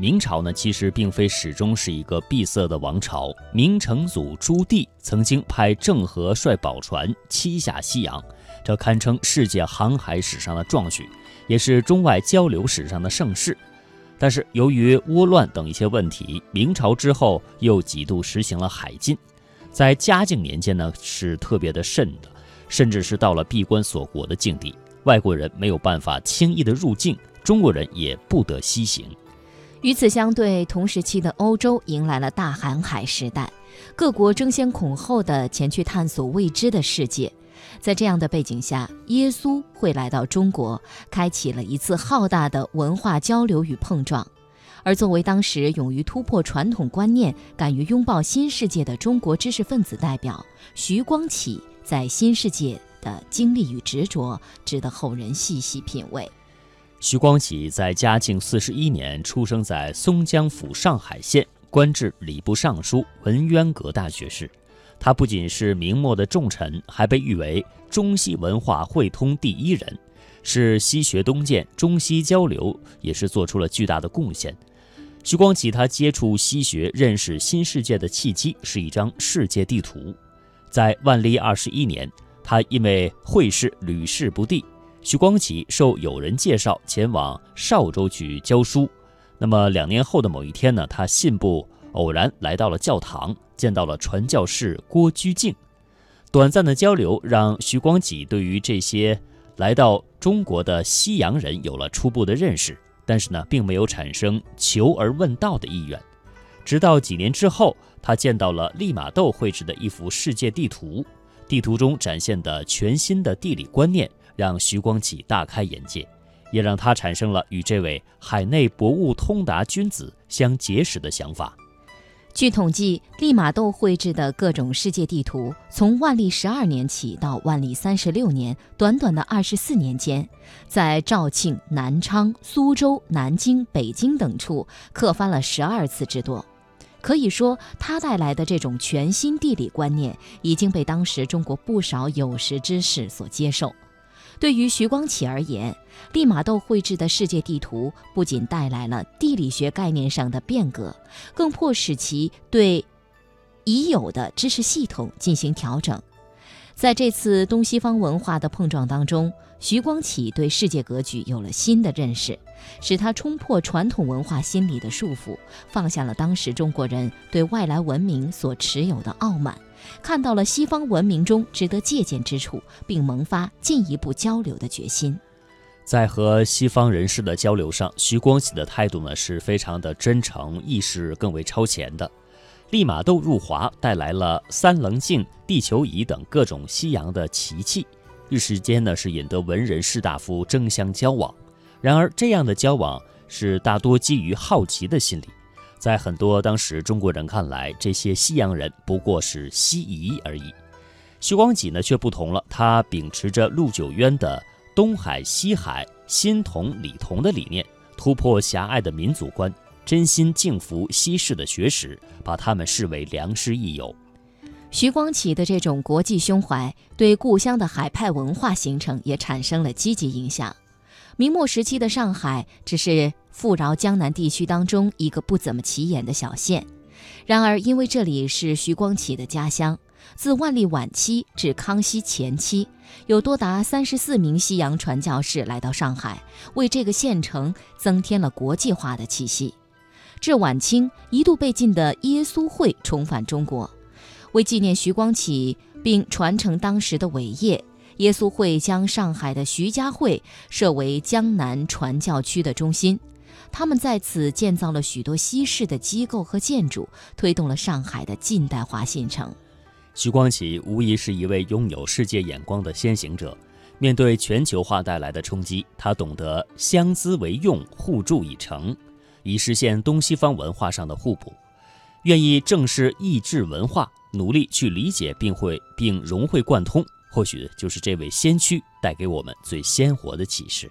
明朝呢，其实并非始终是一个闭塞的王朝。明成祖朱棣曾经派郑和率宝船七下西洋，这堪称世界航海史上的壮举，也是中外交流史上的盛事。但是由于倭乱等一些问题，明朝之后又几度实行了海禁。在嘉靖年间呢，是特别的甚的，甚至是到了闭关锁国的境地，外国人没有办法轻易的入境，中国人也不得西行。与此相对，同时期的欧洲迎来了大航海时代，各国争先恐后的前去探索未知的世界。在这样的背景下，耶稣会来到中国，开启了一次浩大的文化交流与碰撞。而作为当时勇于突破传统观念、敢于拥抱新世界的中国知识分子代表，徐光启在新世界的经历与执着，值得后人细细品味。徐光启在嘉靖四十一年出生在松江府上海县，官至礼部尚书、文渊阁大学士。他不仅是明末的重臣，还被誉为中西文化汇通第一人，是西学东渐、中西交流也是做出了巨大的贡献。徐光启他接触西学、认识新世界的契机是一张世界地图。在万历二十一年，他因为会试屡试不第。徐光启受友人介绍前往邵州去教书，那么两年后的某一天呢，他信步偶然来到了教堂，见到了传教士郭居敬。短暂的交流让徐光启对于这些来到中国的西洋人有了初步的认识，但是呢，并没有产生求而问道的意愿。直到几年之后，他见到了利玛窦绘制的一幅世界地图，地图中展现的全新的地理观念。让徐光启大开眼界，也让他产生了与这位海内博物通达君子相结识的想法。据统计，利玛窦绘制的各种世界地图，从万历十二年起到万历三十六年，短短的二十四年间，在肇庆、南昌、苏州、南京、北京等处刻翻了十二次之多。可以说，他带来的这种全新地理观念，已经被当时中国不少有识之士所接受。对于徐光启而言，利玛窦绘制的世界地图不仅带来了地理学概念上的变革，更迫使其对已有的知识系统进行调整。在这次东西方文化的碰撞当中，徐光启对世界格局有了新的认识，使他冲破传统文化心理的束缚，放下了当时中国人对外来文明所持有的傲慢。看到了西方文明中值得借鉴之处，并萌发进一步交流的决心。在和西方人士的交流上，徐光启的态度呢是非常的真诚，意识更为超前的。利玛窦入华带来了三棱镜、地球仪等各种西洋的奇器，一时间呢是引得文人士大夫争相交往。然而，这样的交往是大多基于好奇的心理。在很多当时中国人看来，这些西洋人不过是西夷而已。徐光启呢却不同了，他秉持着陆九渊的“东海西海，心同理同”的理念，突破狭隘的民族观，真心敬服西式的学识，把他们视为良师益友。徐光启的这种国际胸怀，对故乡的海派文化形成也产生了积极影响。明末时期的上海只是富饶江南地区当中一个不怎么起眼的小县，然而因为这里是徐光启的家乡，自万历晚期至康熙前期，有多达三十四名西洋传教士来到上海，为这个县城增添了国际化的气息。至晚清，一度被禁的耶稣会重返中国，为纪念徐光启并传承当时的伟业。耶稣会将上海的徐家汇设为江南传教区的中心，他们在此建造了许多西式的机构和建筑，推动了上海的近代化进程。徐光启无疑是一位拥有世界眼光的先行者，面对全球化带来的冲击，他懂得相资为用，互助以成，以实现东西方文化上的互补，愿意正视异质文化，努力去理解并会并融会贯通。或许就是这位先驱带给我们最鲜活的启示。